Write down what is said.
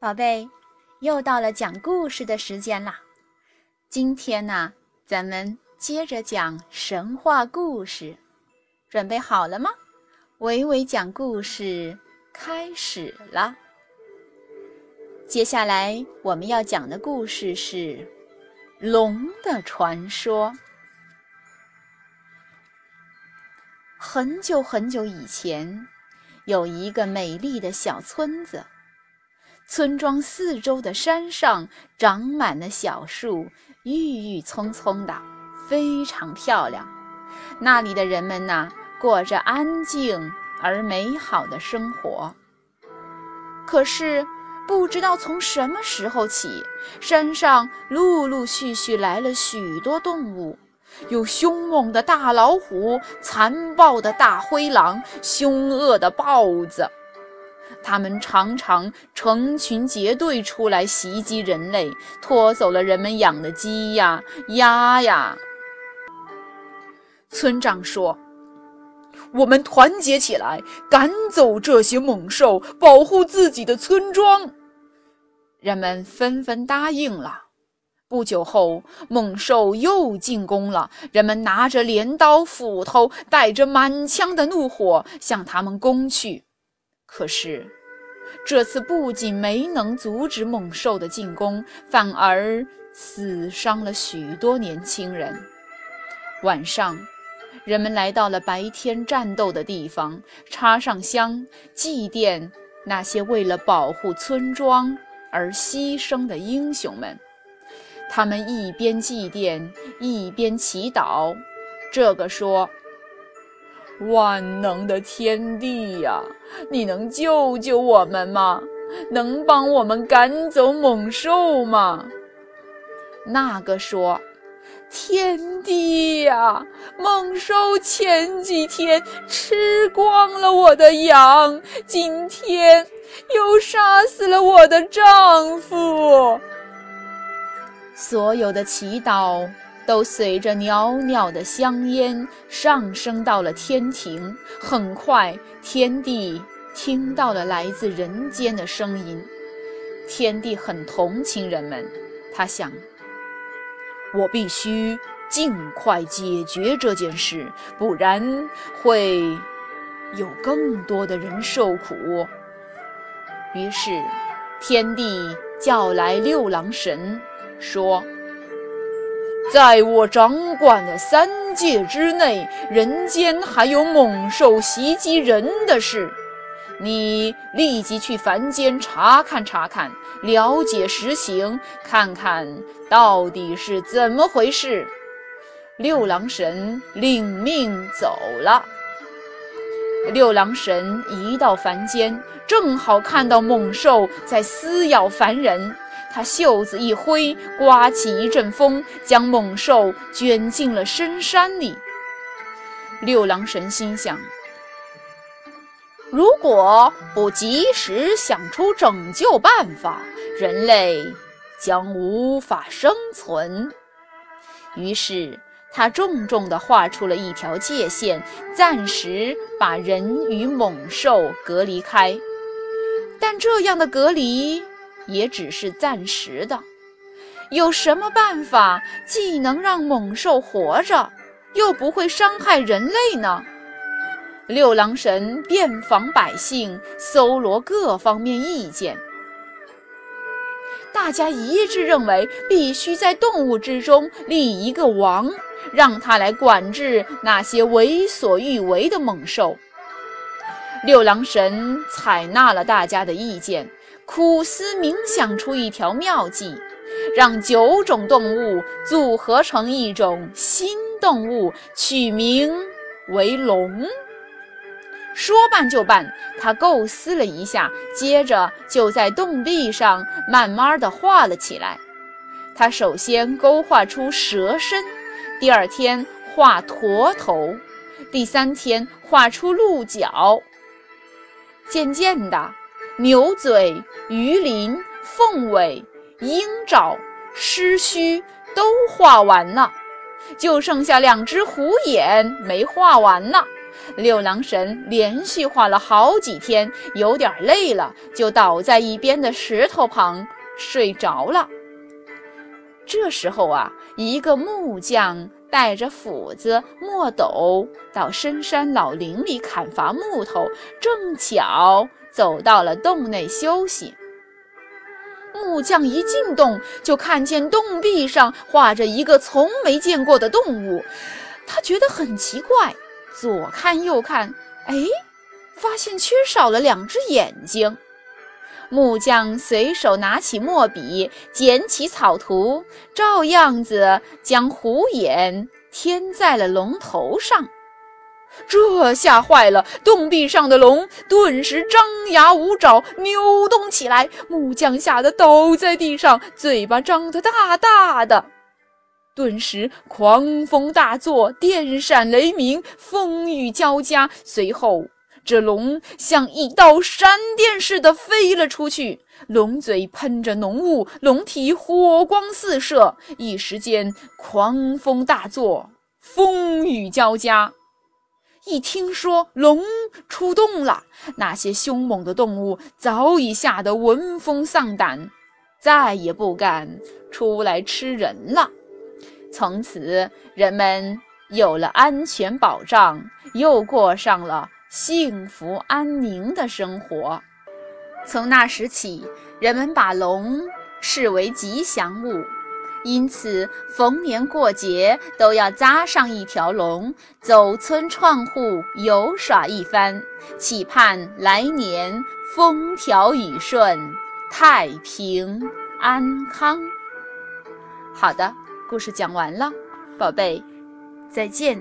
宝贝，又到了讲故事的时间啦！今天呢，咱们接着讲神话故事，准备好了吗？伟伟讲故事开始了。接下来我们要讲的故事是龙的传说。很久很久以前，有一个美丽的小村子。村庄四周的山上长满了小树，郁郁葱葱的，非常漂亮。那里的人们呐，过着安静而美好的生活。可是，不知道从什么时候起，山上陆陆续续来了许多动物，有凶猛的大老虎、残暴的大灰狼、凶恶的豹子。他们常常成群结队出来袭击人类，拖走了人们养的鸡呀、鸭呀。村长说：“我们团结起来，赶走这些猛兽，保护自己的村庄。”人们纷纷答应了。不久后，猛兽又进攻了，人们拿着镰刀、斧头，带着满腔的怒火向他们攻去。可是，这次不仅没能阻止猛兽的进攻，反而死伤了许多年轻人。晚上，人们来到了白天战斗的地方，插上香，祭奠那些为了保护村庄而牺牲的英雄们。他们一边祭奠，一边祈祷。这个说。万能的天地呀，你能救救我们吗？能帮我们赶走猛兽吗？那个说：“天地呀，猛兽前几天吃光了我的羊，今天又杀死了我的丈夫。”所有的祈祷。都随着袅袅的香烟上升到了天庭。很快，天帝听到了来自人间的声音。天帝很同情人们，他想：我必须尽快解决这件事，不然会有更多的人受苦。于是，天帝叫来六郎神，说。在我掌管的三界之内，人间还有猛兽袭击人的事，你立即去凡间查看查看，了解实情，看看到底是怎么回事。六郎神领命走了。六郎神一到凡间，正好看到猛兽在撕咬凡人。他袖子一挥，刮起一阵风，将猛兽卷进了深山里。六郎神心想：如果不及时想出拯救办法，人类将无法生存。于是，他重重地画出了一条界限，暂时把人与猛兽隔离开。但这样的隔离。也只是暂时的。有什么办法既能让猛兽活着，又不会伤害人类呢？六郎神遍访百姓，搜罗各方面意见，大家一致认为必须在动物之中立一个王，让他来管制那些为所欲为的猛兽。六郎神采纳了大家的意见。苦思冥想出一条妙计，让九种动物组合成一种新动物，取名为龙。说办就办，他构思了一下，接着就在洞壁上慢慢的画了起来。他首先勾画出蛇身，第二天画驼头，第三天画出鹿角。渐渐的。牛嘴、鱼鳞、凤尾、鹰爪、狮须都画完了，就剩下两只虎眼没画完呢。六郎神连续画了好几天，有点累了，就倒在一边的石头旁睡着了。这时候啊，一个木匠带着斧子、墨斗到深山老林里砍伐木头，正巧走到了洞内休息。木匠一进洞，就看见洞壁上画着一个从没见过的动物，他觉得很奇怪。左看右看，哎，发现缺少了两只眼睛。木匠随手拿起墨笔，捡起草图，照样子将虎眼添在了龙头上。这吓坏了，洞壁上的龙顿时张牙舞爪，扭动起来。木匠吓得倒在地上，嘴巴张得大大的。顿时，狂风大作，电闪雷鸣，风雨交加。随后，这龙像一道闪电似的飞了出去，龙嘴喷着浓雾，龙体火光四射。一时间，狂风大作，风雨交加。一听说龙出动了，那些凶猛的动物早已吓得闻风丧胆，再也不敢出来吃人了。从此，人们有了安全保障，又过上了幸福安宁的生活。从那时起，人们把龙视为吉祥物，因此逢年过节都要扎上一条龙，走村串户游耍一番，期盼来年风调雨顺、太平安康。好的。故事讲完了，宝贝，再见。